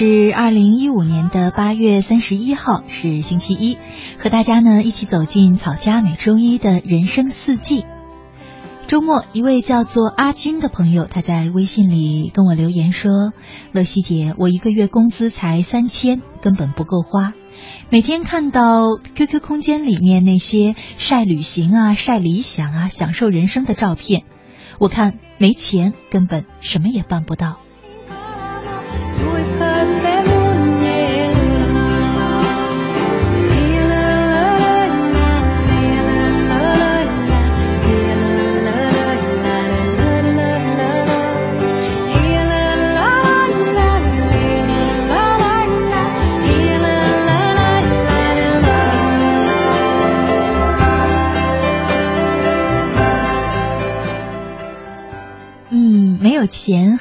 是二零一五年的八月三十一号，是星期一，和大家呢一起走进草家每周一的人生四季。周末，一位叫做阿军的朋友，他在微信里跟我留言说：“乐西姐，我一个月工资才三千，根本不够花。每天看到 QQ 空间里面那些晒旅行啊、晒理想啊、享受人生的照片，我看没钱根本什么也办不到。”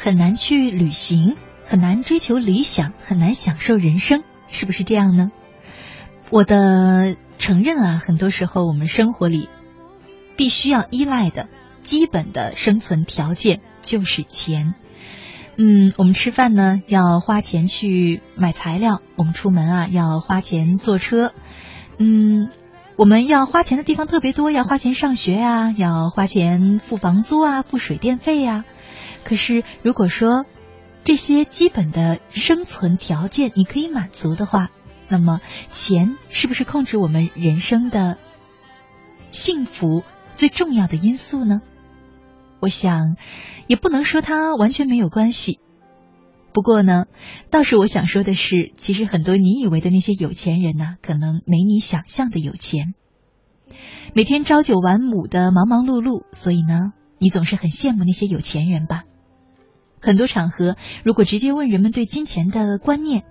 很难去旅行，很难追求理想，很难享受人生，是不是这样呢？我的承认啊，很多时候我们生活里必须要依赖的基本的生存条件就是钱。嗯，我们吃饭呢要花钱去买材料，我们出门啊要花钱坐车。嗯，我们要花钱的地方特别多，要花钱上学啊，要花钱付房租啊，付水电费呀。可是，如果说这些基本的生存条件你可以满足的话，那么钱是不是控制我们人生的幸福最重要的因素呢？我想，也不能说它完全没有关系。不过呢，倒是我想说的是，其实很多你以为的那些有钱人呢，可能没你想象的有钱，每天朝九晚五的忙忙碌碌，所以呢，你总是很羡慕那些有钱人吧。很多场合，如果直接问人们对金钱的观念，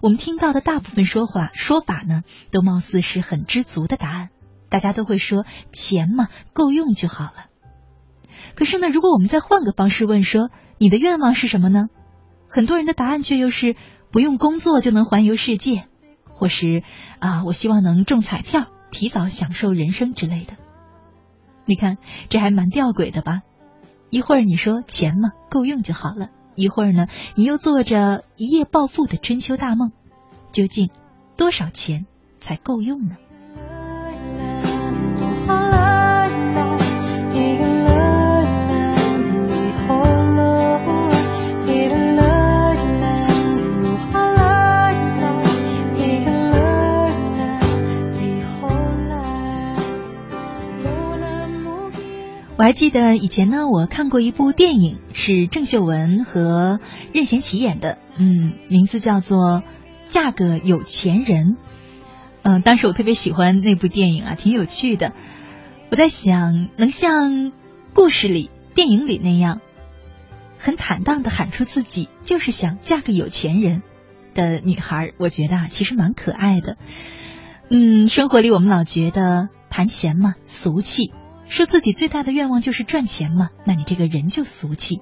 我们听到的大部分说法说法呢，都貌似是很知足的答案。大家都会说钱嘛，够用就好了。可是呢，如果我们再换个方式问，说你的愿望是什么呢？很多人的答案却又是不用工作就能环游世界，或是啊，我希望能中彩票，提早享受人生之类的。你看，这还蛮吊诡的吧？一会儿你说钱嘛够用就好了，一会儿呢你又做着一夜暴富的春秋大梦，究竟多少钱才够用呢？我还记得以前呢，我看过一部电影，是郑秀文和任贤齐演的，嗯，名字叫做《嫁个有钱人》。嗯，当时我特别喜欢那部电影啊，挺有趣的。我在想，能像故事里、电影里那样，很坦荡的喊出自己就是想嫁个有钱人的女孩，我觉得啊，其实蛮可爱的。嗯，生活里我们老觉得谈钱嘛，俗气。说自己最大的愿望就是赚钱嘛？那你这个人就俗气。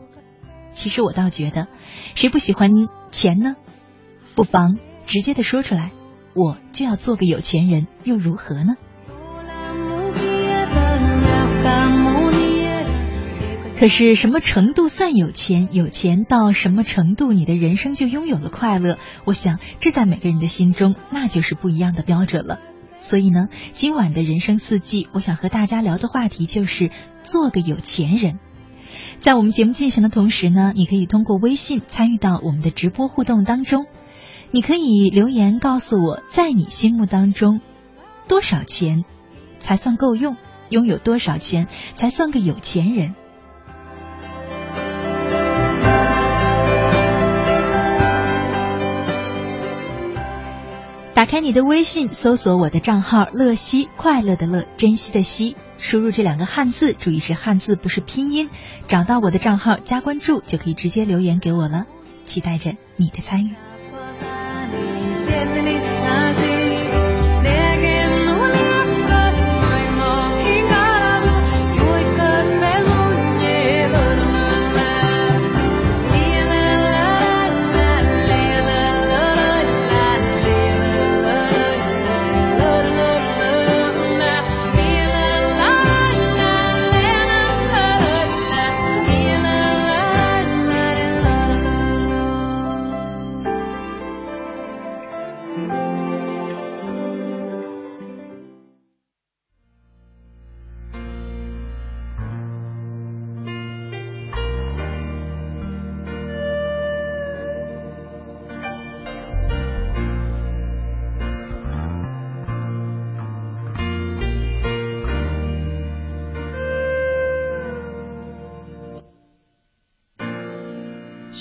其实我倒觉得，谁不喜欢钱呢？不妨直接的说出来，我就要做个有钱人，又如何呢？可是什么程度算有钱？有钱到什么程度，你的人生就拥有了快乐？我想，这在每个人的心中，那就是不一样的标准了。所以呢，今晚的人生四季，我想和大家聊的话题就是做个有钱人。在我们节目进行的同时呢，你可以通过微信参与到我们的直播互动当中。你可以留言告诉我，在你心目当中，多少钱才算够用？拥有多少钱才算个有钱人？开你的微信，搜索我的账号“乐西”，快乐的乐，珍惜的惜，输入这两个汉字，注意是汉字，不是拼音。找到我的账号，加关注，就可以直接留言给我了。期待着你的参与。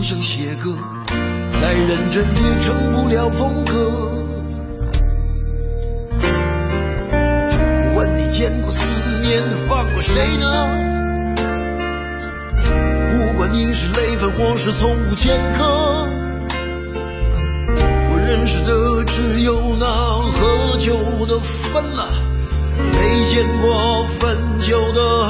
不想写歌，再认真也成不了风格。问你见过思念放过谁呢？不管你是累犯或是从无前科，我认识的只有那喝酒的分了，没见过分酒的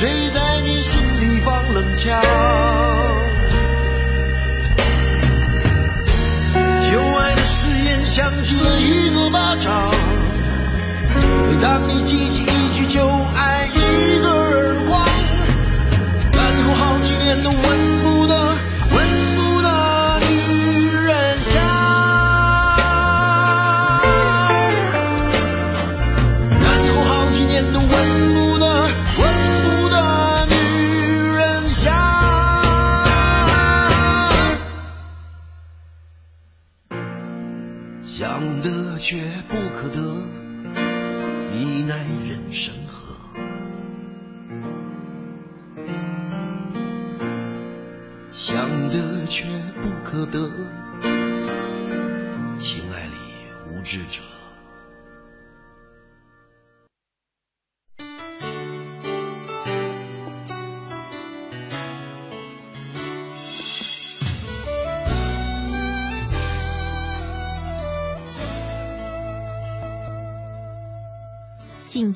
谁在你心里放冷枪？旧爱的誓言响起了一个巴掌每当你记起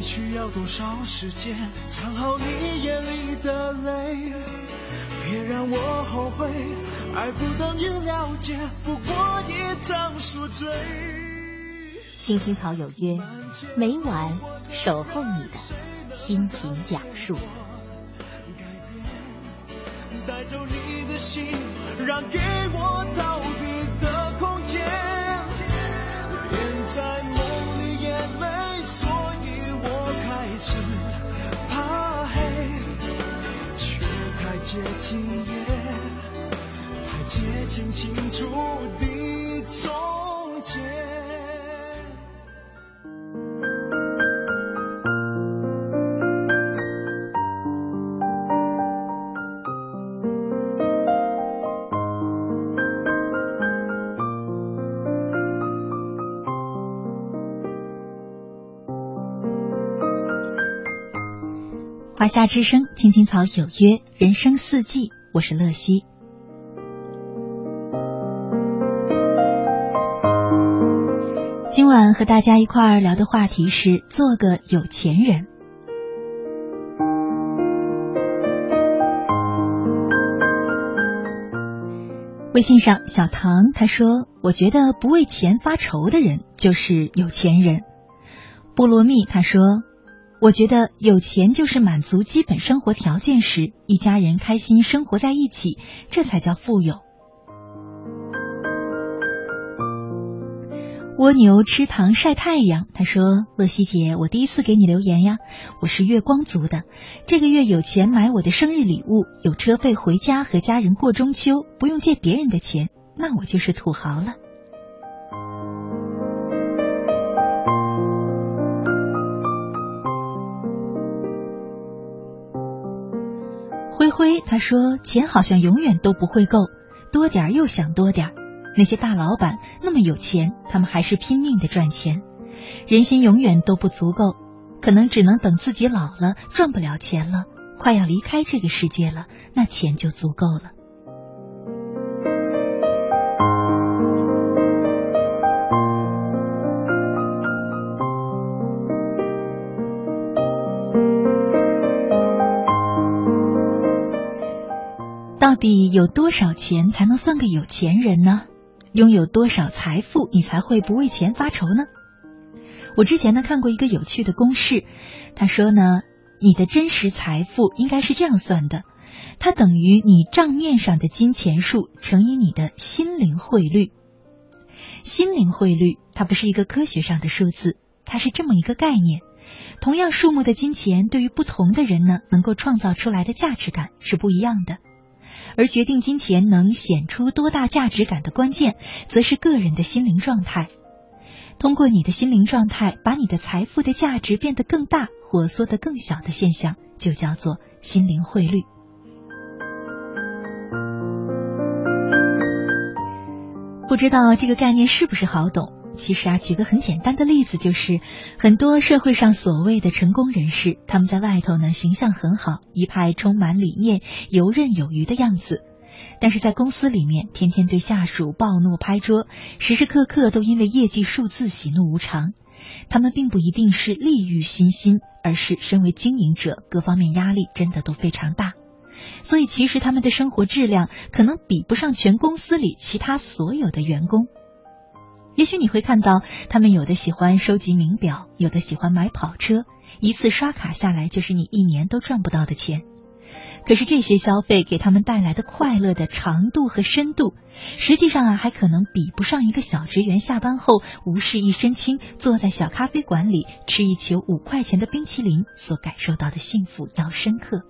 你需要多少时间藏好你眼里的泪？别让我后悔，爱不等于了解，不过一场宿醉。青青草有约，每晚守候你的心情讲述。带走你的心，让给我接近夜，太接近清楚的从前。华夏之声，青青草有约，人生四季，我是乐西。今晚和大家一块儿聊的话题是做个有钱人。微信上，小唐他说：“我觉得不为钱发愁的人就是有钱人。”菠萝蜜他说。我觉得有钱就是满足基本生活条件时，一家人开心生活在一起，这才叫富有。蜗牛吃糖晒太阳，他说：“乐西姐，我第一次给你留言呀，我是月光族的，这个月有钱买我的生日礼物，有车费回家和家人过中秋，不用借别人的钱，那我就是土豪了。”辉他说：“钱好像永远都不会够，多点又想多点。那些大老板那么有钱，他们还是拼命的赚钱。人心永远都不足够，可能只能等自己老了，赚不了钱了，快要离开这个世界了，那钱就足够了。”底有多少钱才能算个有钱人呢？拥有多少财富，你才会不为钱发愁呢？我之前呢看过一个有趣的公式，他说呢，你的真实财富应该是这样算的，它等于你账面上的金钱数乘以你的心灵汇率。心灵汇率它不是一个科学上的数字，它是这么一个概念：同样数目的金钱，对于不同的人呢，能够创造出来的价值感是不一样的。而决定金钱能显出多大价值感的关键，则是个人的心灵状态。通过你的心灵状态，把你的财富的价值变得更大或缩得更小的现象，就叫做心灵汇率。不知道这个概念是不是好懂？其实啊，举个很简单的例子，就是很多社会上所谓的成功人士，他们在外头呢形象很好，一派充满理念、游刃有余的样子，但是在公司里面，天天对下属暴怒拍桌，时时刻刻都因为业绩数字喜怒无常。他们并不一定是利欲熏心，而是身为经营者，各方面压力真的都非常大。所以，其实他们的生活质量可能比不上全公司里其他所有的员工。也许你会看到，他们有的喜欢收集名表，有的喜欢买跑车，一次刷卡下来就是你一年都赚不到的钱。可是这些消费给他们带来的快乐的长度和深度，实际上啊，还可能比不上一个小职员下班后无事一身轻，坐在小咖啡馆里吃一球五块钱的冰淇淋所感受到的幸福要深刻。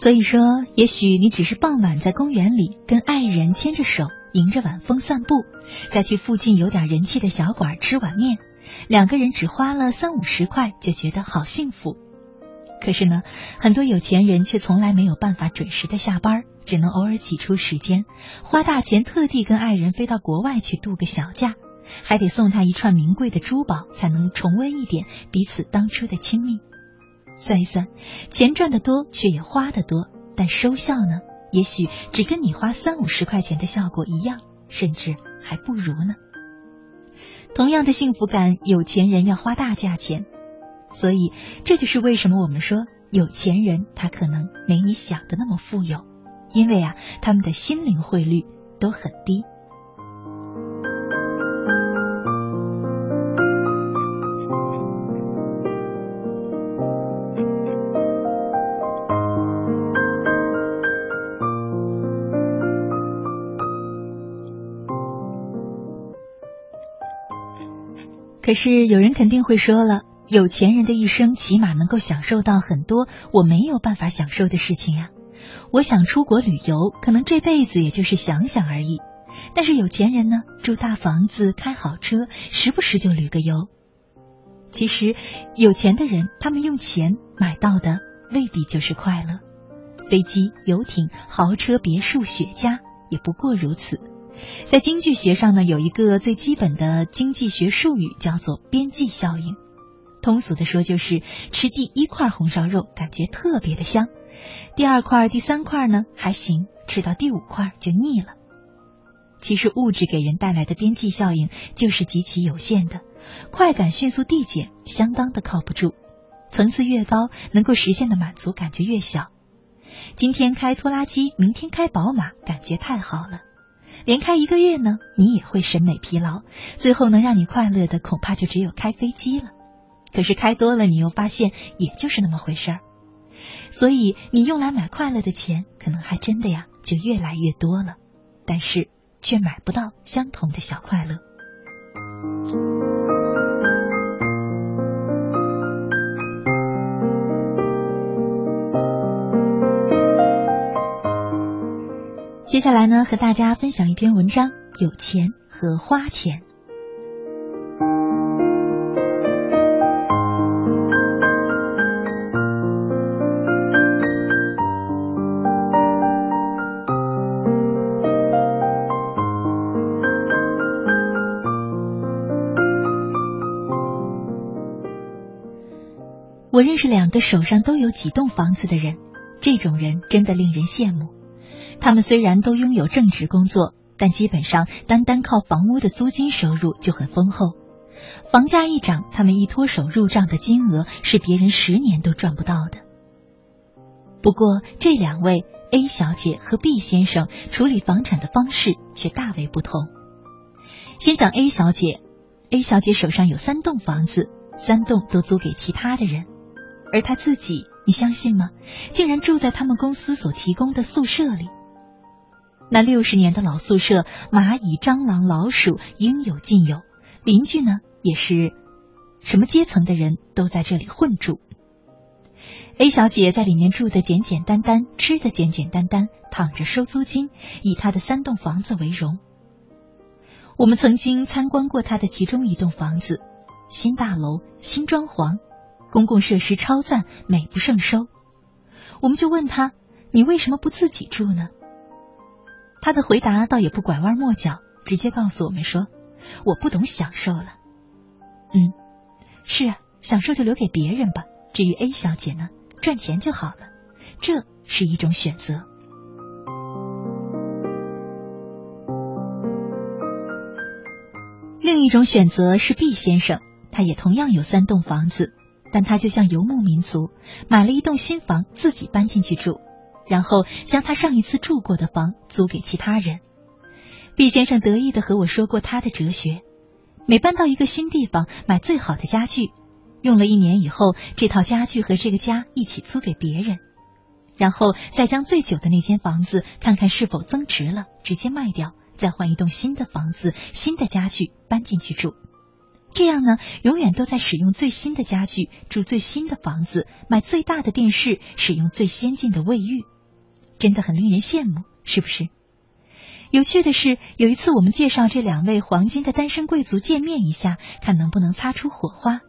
所以说，也许你只是傍晚在公园里跟爱人牵着手，迎着晚风散步，再去附近有点人气的小馆吃碗面，两个人只花了三五十块就觉得好幸福。可是呢，很多有钱人却从来没有办法准时的下班，只能偶尔挤出时间，花大钱特地跟爱人飞到国外去度个小假，还得送他一串名贵的珠宝，才能重温一点彼此当初的亲密。算一算，钱赚得多，却也花得多，但收效呢？也许只跟你花三五十块钱的效果一样，甚至还不如呢。同样的幸福感，有钱人要花大价钱，所以这就是为什么我们说有钱人他可能没你想的那么富有，因为啊，他们的心灵汇率都很低。可是有人肯定会说了，有钱人的一生起码能够享受到很多我没有办法享受的事情呀。我想出国旅游，可能这辈子也就是想想而已。但是有钱人呢，住大房子，开好车，时不时就旅个游。其实有钱的人，他们用钱买到的未必就是快乐。飞机、游艇、豪车、别墅、雪茄，也不过如此。在经济学上呢，有一个最基本的经济学术语叫做边际效应。通俗的说，就是吃第一块红烧肉感觉特别的香，第二块、第三块呢还行，吃到第五块就腻了。其实物质给人带来的边际效应就是极其有限的，快感迅速递减，相当的靠不住。层次越高，能够实现的满足感就越小。今天开拖拉机，明天开宝马，感觉太好了。连开一个月呢，你也会审美疲劳，最后能让你快乐的恐怕就只有开飞机了。可是开多了，你又发现也就是那么回事儿。所以你用来买快乐的钱，可能还真的呀就越来越多了，但是却买不到相同的小快乐。接下来呢，和大家分享一篇文章：有钱和花钱。我认识两个手上都有几栋房子的人，这种人真的令人羡慕。他们虽然都拥有正职工作，但基本上单单靠房屋的租金收入就很丰厚。房价一涨，他们一脱手入账的金额是别人十年都赚不到的。不过，这两位 A 小姐和 B 先生处理房产的方式却大为不同。先讲 A 小姐，A 小姐手上有三栋房子，三栋都租给其他的人，而她自己，你相信吗？竟然住在他们公司所提供的宿舍里。那六十年的老宿舍，蚂蚁、蟑螂、老鼠应有尽有，邻居呢也是什么阶层的人都在这里混住。A 小姐在里面住的简简单单，吃的简简单单，躺着收租金，以她的三栋房子为荣。我们曾经参观过她的其中一栋房子，新大楼、新装潢，公共设施超赞，美不胜收。我们就问她：“你为什么不自己住呢？”他的回答倒也不拐弯抹角，直接告诉我们说：“我不懂享受了。”嗯，是啊，享受就留给别人吧。至于 A 小姐呢？赚钱就好了，这是一种选择。另一种选择是 B 先生，他也同样有三栋房子，但他就像游牧民族，买了一栋新房自己搬进去住，然后将他上一次住过的房租给其他人。毕先生得意的和我说过他的哲学：每搬到一个新地方，买最好的家具。用了一年以后，这套家具和这个家一起租给别人，然后再将最久的那间房子看看是否增值了，直接卖掉，再换一栋新的房子、新的家具搬进去住。这样呢，永远都在使用最新的家具，住最新的房子，买最大的电视，使用最先进的卫浴，真的很令人羡慕，是不是？有趣的是，有一次我们介绍这两位黄金的单身贵族见面一下，看能不能擦出火花。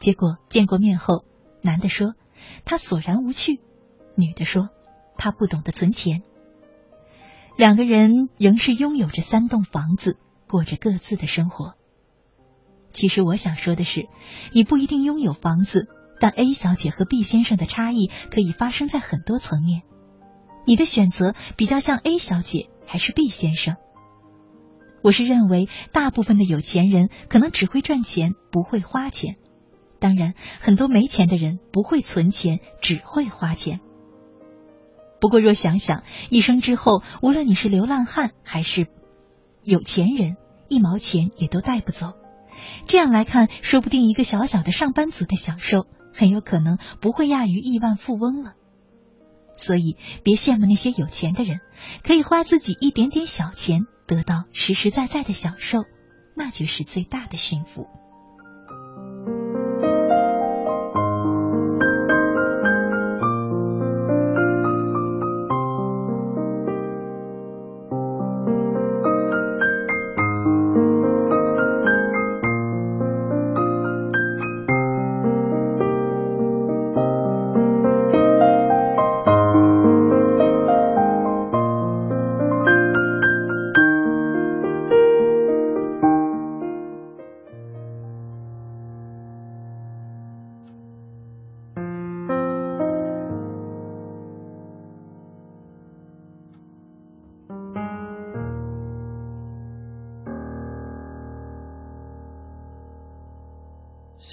结果见过面后，男的说他索然无趣，女的说他不懂得存钱。两个人仍是拥有着三栋房子，过着各自的生活。其实我想说的是，你不一定拥有房子，但 A 小姐和 B 先生的差异可以发生在很多层面。你的选择比较像 A 小姐还是 B 先生？我是认为，大部分的有钱人可能只会赚钱，不会花钱。当然，很多没钱的人不会存钱，只会花钱。不过，若想想一生之后，无论你是流浪汉还是有钱人，一毛钱也都带不走。这样来看，说不定一个小小的上班族的享受，很有可能不会亚于亿万富翁了。所以，别羡慕那些有钱的人，可以花自己一点点小钱，得到实实在在的享受，那就是最大的幸福。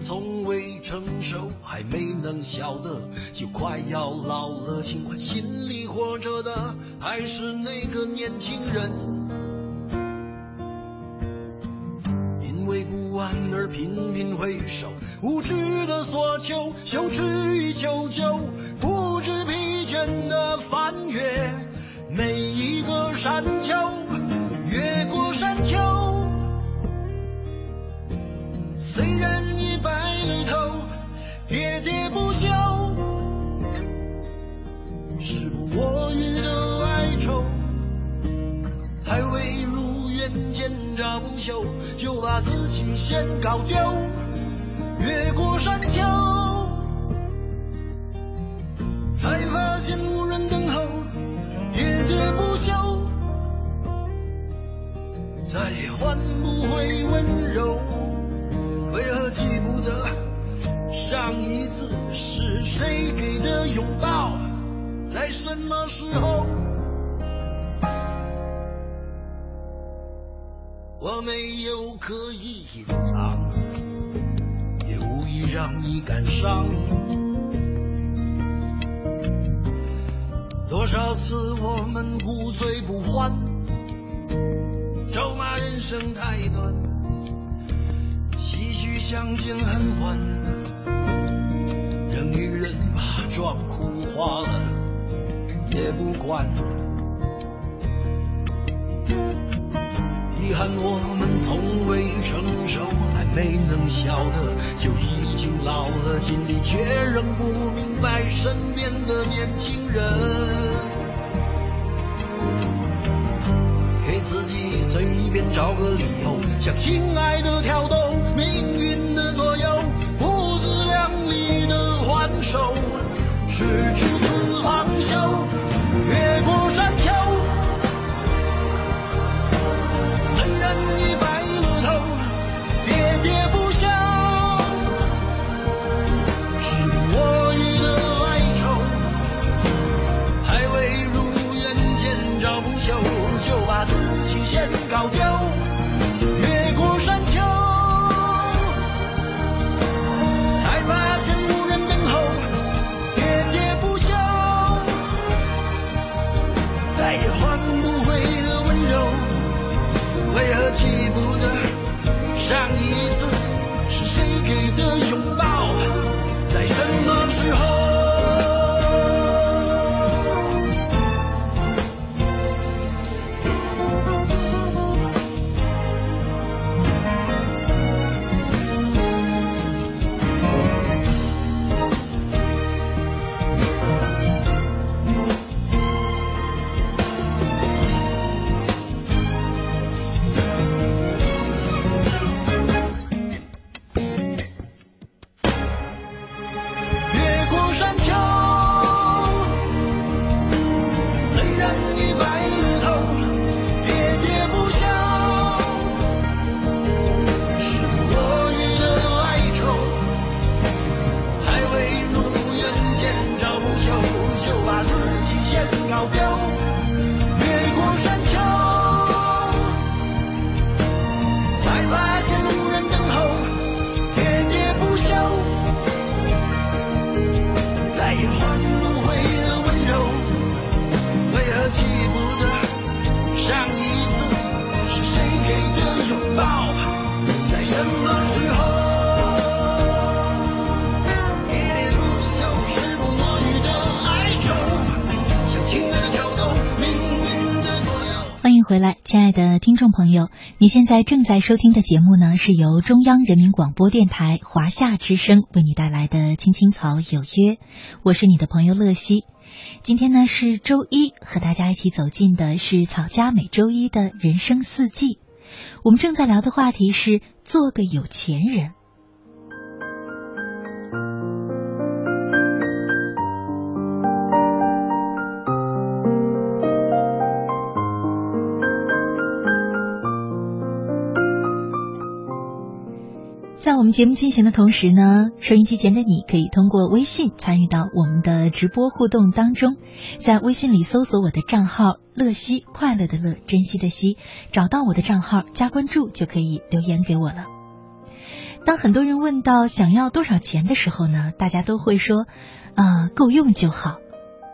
从未成熟，还没能晓得，就快要老了。尽管心里活着的还是那个年轻人，因为不安而频频回首，无知的索求，羞耻于求救，找个理由，向亲爱的挑逗命运的左右，不自量力的还手，是执听众朋友，你现在正在收听的节目呢，是由中央人民广播电台华夏之声为你带来的《青青草有约》，我是你的朋友乐西。今天呢是周一，和大家一起走进的是草家每周一的人生四季。我们正在聊的话题是做个有钱人。我们节目进行的同时呢，收音机前的你可以通过微信参与到我们的直播互动当中，在微信里搜索我的账号“乐西”，快乐的乐，珍惜的惜，找到我的账号加关注就可以留言给我了。当很多人问到想要多少钱的时候呢，大家都会说啊、够用就好。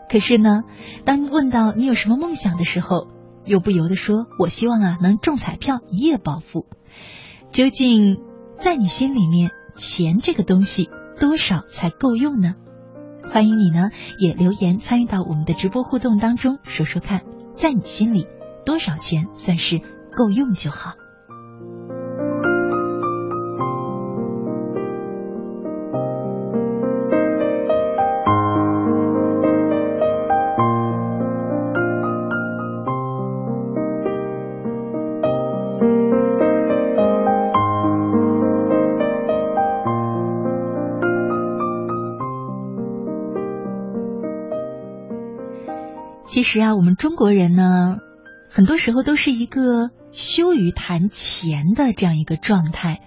可是呢，当问到你有什么梦想的时候，又不由得说我希望啊能中彩票一夜暴富。究竟在你心里面，钱这个东西多少才够用呢？欢迎你呢也留言参与到我们的直播互动当中，说说看，在你心里多少钱算是够用就好。实啊，我们中国人呢，很多时候都是一个羞于谈钱的这样一个状态，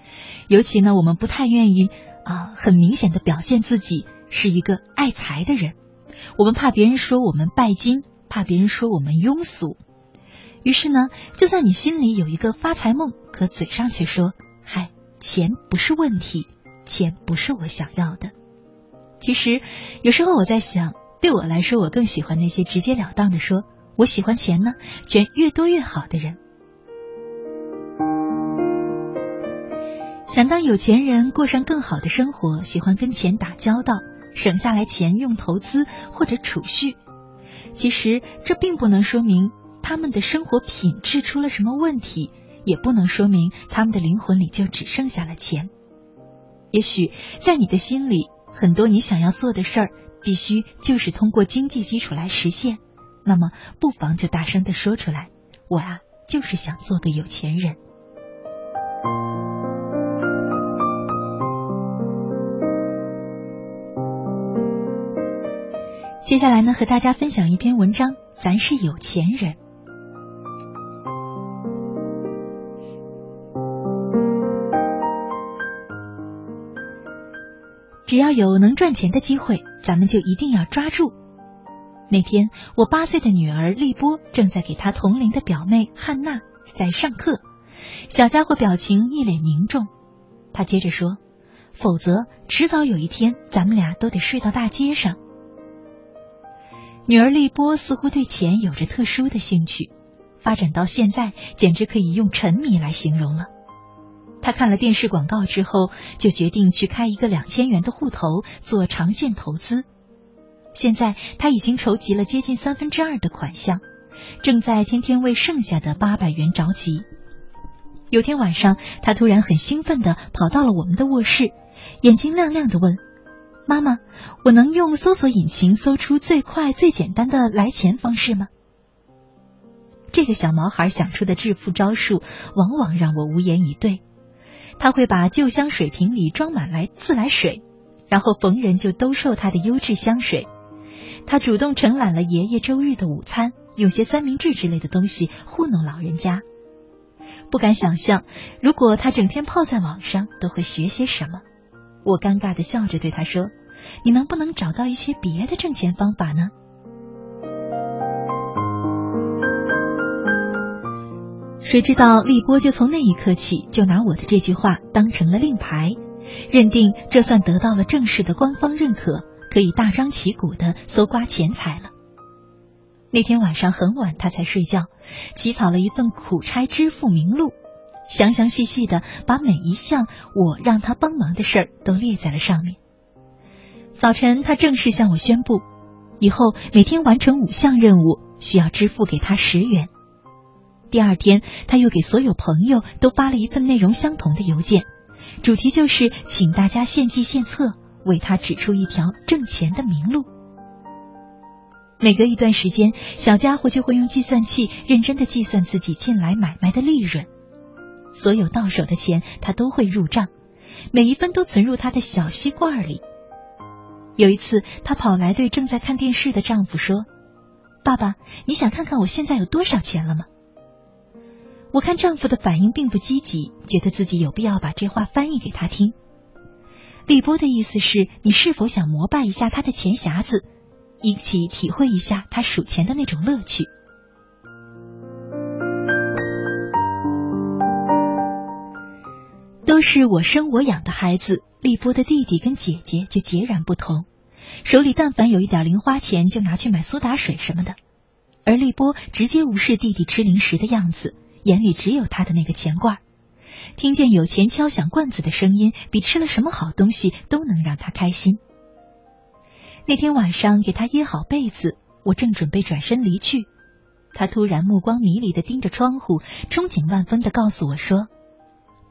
尤其呢，我们不太愿意啊，很明显的表现自己是一个爱财的人，我们怕别人说我们拜金，怕别人说我们庸俗。于是呢，就算你心里有一个发财梦，可嘴上却说：“嗨，钱不是问题，钱不是我想要的。”其实，有时候我在想，对我来说，我更喜欢那些直截了当的说：“我喜欢钱呢，钱越多越好的人。”想当有钱人过上更好的生活，喜欢跟钱打交道，省下来钱用投资或者储蓄。其实这并不能说明他们的生活品质出了什么问题，也不能说明他们的灵魂里就只剩下了钱。也许在你的心里，很多你想要做的事儿，必须就是通过经济基础来实现。那么，不妨就大声的说出来：“我啊，就是想做个有钱人。”接下来呢，和大家分享一篇文章。咱是有钱人，只要有能赚钱的机会，咱们就一定要抓住。那天，我八岁的女儿丽波正在给她同龄的表妹汉娜在上课，小家伙表情一脸凝重。他接着说：“否则，迟早有一天，咱们俩都得睡到大街上。”女儿丽波似乎对钱有着特殊的兴趣，发展到现在简直可以用沉迷来形容了。他看了电视广告之后，就决定去开一个两千元的户头做长线投资。现在他已经筹集了接近三分之二的款项，正在天天为剩下的八百元着急。有天晚上，他突然很兴奋地跑到了我们的卧室，眼睛亮亮的问。妈妈，我能用搜索引擎搜出最快最简单的来钱方式吗？这个小毛孩想出的致富招数，往往让我无言以对。他会把旧香水瓶里装满来自来水，然后逢人就兜售他的优质香水。他主动承揽了爷爷周日的午餐，用些三明治之类的东西糊弄老人家。不敢想象，如果他整天泡在网上，都会学些什么。我尴尬的笑着对他说：“你能不能找到一些别的挣钱方法呢？”谁知道立波就从那一刻起就拿我的这句话当成了令牌，认定这算得到了正式的官方认可，可以大张旗鼓的搜刮钱财了。那天晚上很晚，他才睡觉，起草了一份苦差支付名录。详详细细的把每一项我让他帮忙的事儿都列在了上面。早晨，他正式向我宣布，以后每天完成五项任务需要支付给他十元。第二天，他又给所有朋友都发了一份内容相同的邮件，主题就是请大家献计献策，为他指出一条挣钱的明路。每隔一段时间，小家伙就会用计算器认真的计算自己近来买卖的利润。所有到手的钱，他都会入账，每一分都存入他的小吸罐里。有一次，他跑来对正在看电视的丈夫说：“爸爸，你想看看我现在有多少钱了吗？”我看丈夫的反应并不积极，觉得自己有必要把这话翻译给他听。李波的意思是你是否想膜拜一下他的钱匣子，一起体会一下他数钱的那种乐趣。都是我生我养的孩子，立波的弟弟跟姐姐就截然不同，手里但凡有一点零花钱，就拿去买苏打水什么的，而立波直接无视弟弟吃零食的样子，眼里只有他的那个钱罐。听见有钱敲响罐子的声音，比吃了什么好东西都能让他开心。那天晚上给他掖好被子，我正准备转身离去，他突然目光迷离的盯着窗户，憧憬万分的告诉我说。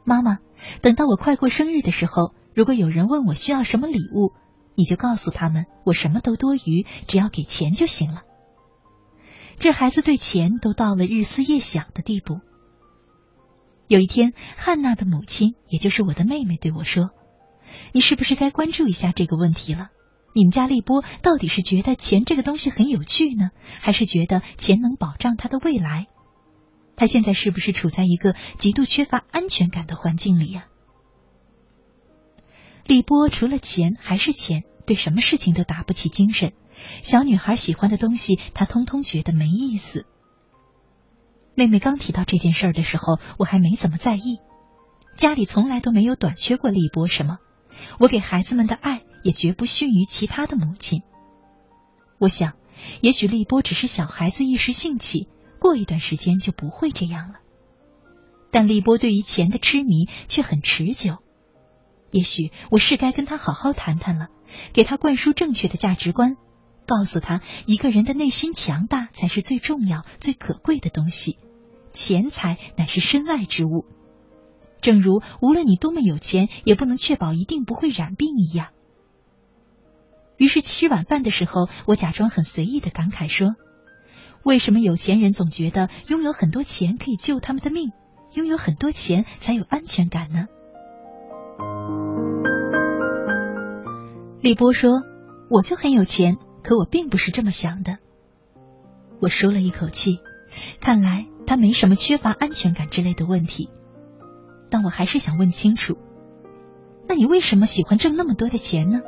妈妈，等到我快过生日的时候，如果有人问我需要什么礼物，你就告诉他们我什么都多余，只要给钱就行了。这孩子对钱都到了日思夜想的地步。有一天，汉娜的母亲，也就是我的妹妹，对我说：“你是不是该关注一下这个问题了？你们家丽波到底是觉得钱这个东西很有趣呢，还是觉得钱能保障他的未来？”他现在是不是处在一个极度缺乏安全感的环境里呀？李波除了钱还是钱，对什么事情都打不起精神，小女孩喜欢的东西她通通觉得没意思。妹妹刚提到这件事儿的时候，我还没怎么在意。家里从来都没有短缺过立波什么，我给孩子们的爱也绝不逊于其他的母亲。我想，也许立波只是小孩子一时兴起，过一段时间就不会这样了。但立波对于钱的痴迷却很持久。也许我是该跟他好好谈谈了，给他灌输正确的价值观，告诉他一个人的内心强大才是最重要、最可贵的东西，钱财乃是身外之物。正如无论你多么有钱，也不能确保一定不会染病一样。于是吃晚饭的时候，我假装很随意的感慨说：“为什么有钱人总觉得拥有很多钱可以救他们的命，拥有很多钱才有安全感呢？”立波说：“我就很有钱，可我并不是这么想的。”我舒了一口气，看来他没什么缺乏安全感之类的问题。但我还是想问清楚，那你为什么喜欢挣那么多的钱呢？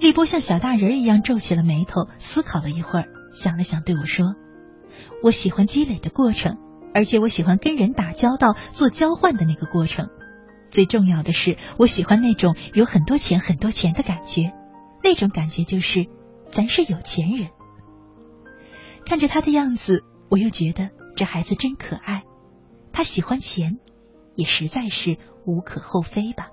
立波像小大人一样皱起了眉头，思考了一会儿，想了想，对我说：“我喜欢积累的过程，而且我喜欢跟人打交道、做交换的那个过程。最重要的是，我喜欢那种有很多钱、很多钱的感觉，那种感觉就是咱是有钱人。”看着他的样子，我又觉得这孩子真可爱，他喜欢钱。也实在是无可厚非吧。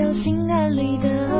要心安理得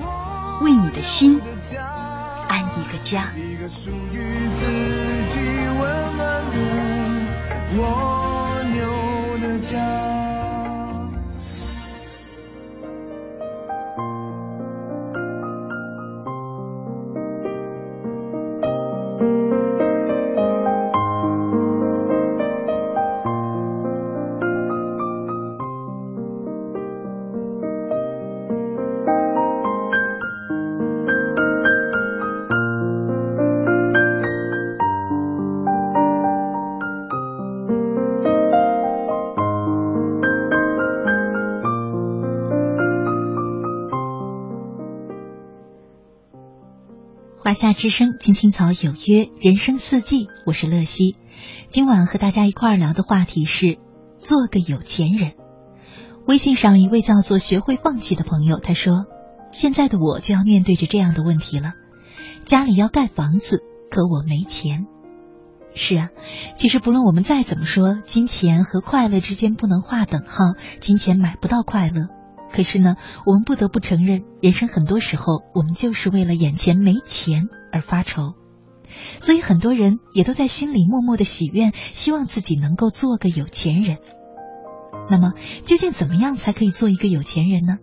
为你的心安一个家。一个属于自己温暖的我夏之声，青青草有约，人生四季，我是乐西。今晚和大家一块儿聊的话题是做个有钱人。微信上一位叫做“学会放弃”的朋友，他说：“现在的我就要面对着这样的问题了，家里要盖房子，可我没钱。”是啊，其实不论我们再怎么说，金钱和快乐之间不能划等号，金钱买不到快乐。可是呢，我们不得不承认，人生很多时候，我们就是为了眼前没钱而发愁。所以很多人也都在心里默默的许愿，希望自己能够做个有钱人。那么，究竟怎么样才可以做一个有钱人呢？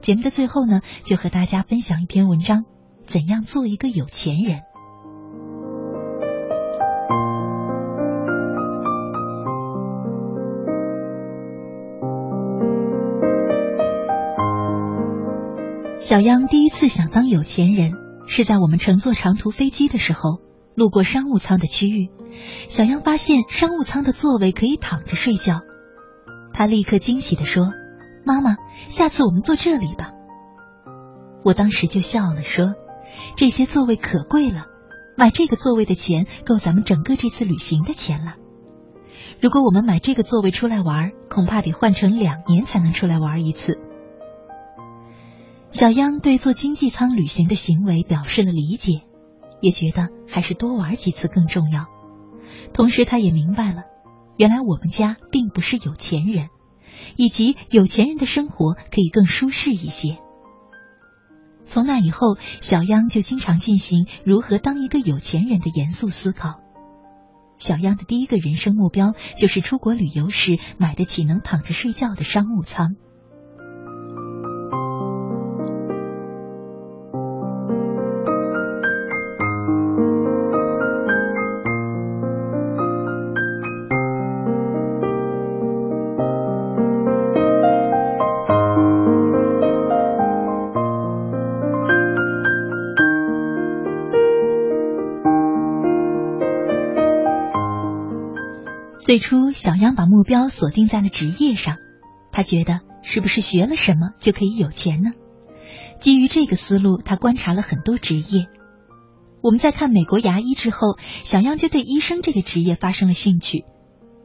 节目的最后呢，就和大家分享一篇文章：怎样做一个有钱人。小央第一次想当有钱人，是在我们乘坐长途飞机的时候，路过商务舱的区域。小央发现商务舱的座位可以躺着睡觉，他立刻惊喜地说：“妈妈，下次我们坐这里吧。”我当时就笑了，说：“这些座位可贵了，买这个座位的钱够咱们整个这次旅行的钱了。如果我们买这个座位出来玩，恐怕得换成两年才能出来玩一次。”小央对坐经济舱旅行的行为表示了理解，也觉得还是多玩几次更重要。同时，他也明白了，原来我们家并不是有钱人，以及有钱人的生活可以更舒适一些。从那以后，小央就经常进行如何当一个有钱人的严肃思考。小央的第一个人生目标就是出国旅游时买得起能躺着睡觉的商务舱。最初，小央把目标锁定在了职业上，他觉得是不是学了什么就可以有钱呢？基于这个思路，他观察了很多职业。我们在看美国牙医之后，小央就对医生这个职业发生了兴趣。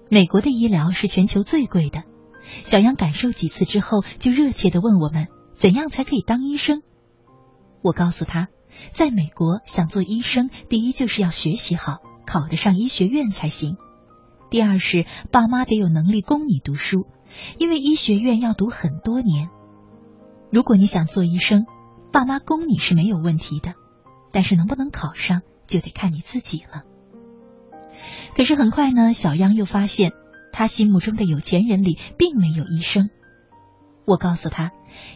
美国的医疗是全球最贵的，小央感受几次之后，就热切的问我们怎样才可以当医生。我告诉他，在美国想做医生，第一就是要学习好，考得上医学院才行。第二是爸妈得有能力供你读书，因为医学院要读很多年。如果你想做医生，爸妈供你是没有问题的，但是能不能考上就得看你自己了。可是很快呢，小央又发现他心目中的有钱人里并没有医生。我告诉他，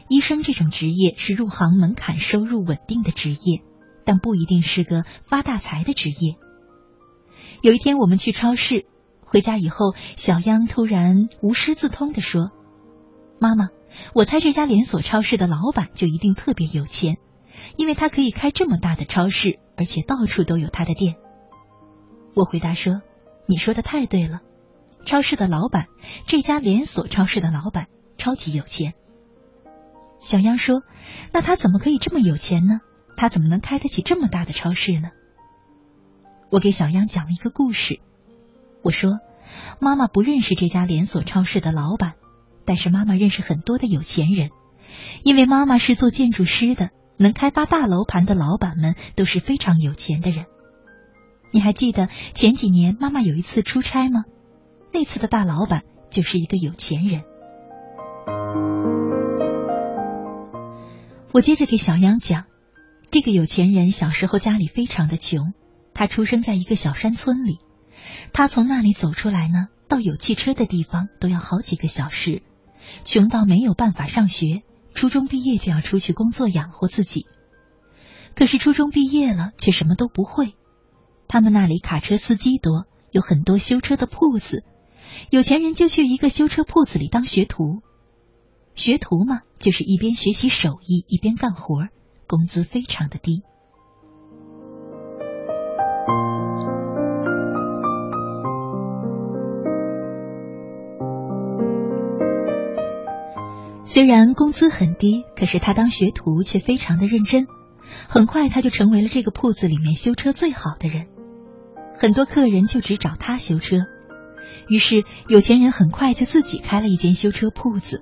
医生这种职业是入行门槛、收入稳定的职业，但不一定是个发大财的职业。有一天我们去超市，回家以后，小央突然无师自通的说：“妈妈，我猜这家连锁超市的老板就一定特别有钱，因为他可以开这么大的超市，而且到处都有他的店。”我回答说：“你说的太对了。”超市的老板，这家连锁超市的老板超级有钱。小央说：“那他怎么可以这么有钱呢？他怎么能开得起这么大的超市呢？”我给小央讲了一个故事。我说：“妈妈不认识这家连锁超市的老板，但是妈妈认识很多的有钱人，因为妈妈是做建筑师的，能开发大楼盘的老板们都是非常有钱的人。你还记得前几年妈妈有一次出差吗？”那次的大老板就是一个有钱人。我接着给小杨讲，这个有钱人小时候家里非常的穷，他出生在一个小山村里，他从那里走出来呢，到有汽车的地方都要好几个小时，穷到没有办法上学，初中毕业就要出去工作养活自己。可是初中毕业了却什么都不会，他们那里卡车司机多，有很多修车的铺子。有钱人就去一个修车铺子里当学徒，学徒嘛，就是一边学习手艺一边干活，工资非常的低。虽然工资很低，可是他当学徒却非常的认真，很快他就成为了这个铺子里面修车最好的人，很多客人就只找他修车。于是，有钱人很快就自己开了一间修车铺子。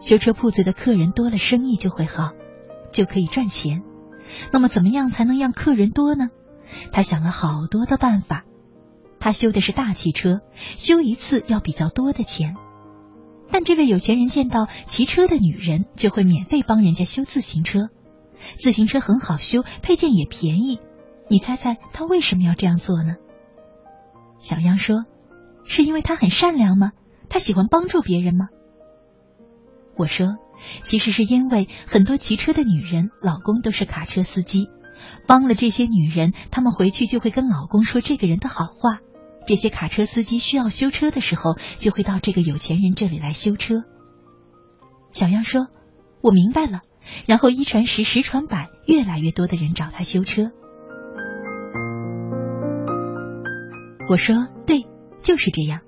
修车铺子的客人多了，生意就会好，就可以赚钱。那么，怎么样才能让客人多呢？他想了好多的办法。他修的是大汽车，修一次要比较多的钱。但这位有钱人见到骑车的女人，就会免费帮人家修自行车。自行车很好修，配件也便宜。你猜猜他为什么要这样做呢？小杨说。是因为他很善良吗？他喜欢帮助别人吗？我说，其实是因为很多骑车的女人老公都是卡车司机，帮了这些女人，他们回去就会跟老公说这个人的好话。这些卡车司机需要修车的时候，就会到这个有钱人这里来修车。小杨说：“我明白了。”然后一传十，十传百，越来越多的人找他修车。我说：“对。”就是这样，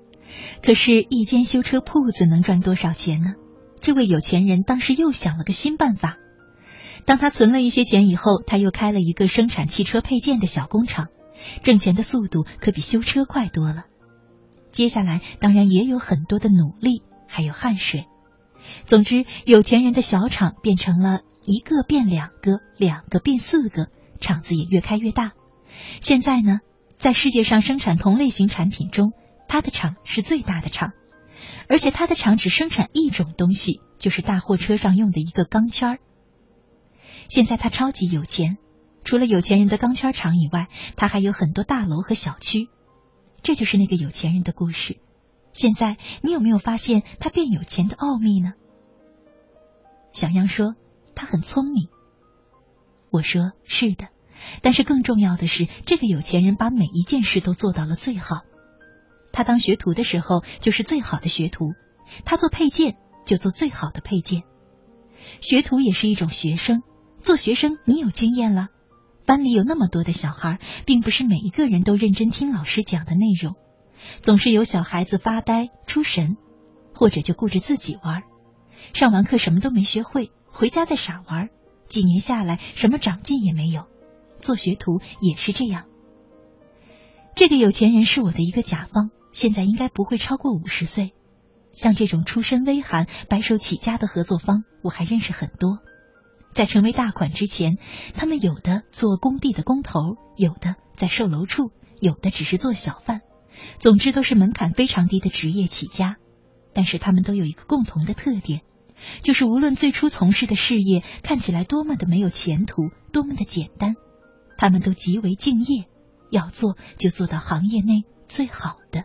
可是，一间修车铺子能赚多少钱呢？这位有钱人当时又想了个新办法。当他存了一些钱以后，他又开了一个生产汽车配件的小工厂，挣钱的速度可比修车快多了。接下来，当然也有很多的努力，还有汗水。总之，有钱人的小厂变成了一个变两个，两个变四个，厂子也越开越大。现在呢，在世界上生产同类型产品中，他的厂是最大的厂，而且他的厂只生产一种东西，就是大货车上用的一个钢圈儿。现在他超级有钱，除了有钱人的钢圈厂以外，他还有很多大楼和小区。这就是那个有钱人的故事。现在你有没有发现他变有钱的奥秘呢？小杨说他很聪明。我说是的，但是更重要的是，这个有钱人把每一件事都做到了最好。他当学徒的时候就是最好的学徒，他做配件就做最好的配件。学徒也是一种学生，做学生你有经验了。班里有那么多的小孩，并不是每一个人都认真听老师讲的内容，总是有小孩子发呆出神，或者就顾着自己玩。上完课什么都没学会，回家再傻玩，几年下来什么长进也没有。做学徒也是这样。这个有钱人是我的一个甲方。现在应该不会超过五十岁，像这种出身微寒、白手起家的合作方，我还认识很多。在成为大款之前，他们有的做工地的工头，有的在售楼处，有的只是做小贩，总之都是门槛非常低的职业起家。但是他们都有一个共同的特点，就是无论最初从事的事业看起来多么的没有前途，多么的简单，他们都极为敬业，要做就做到行业内最好的。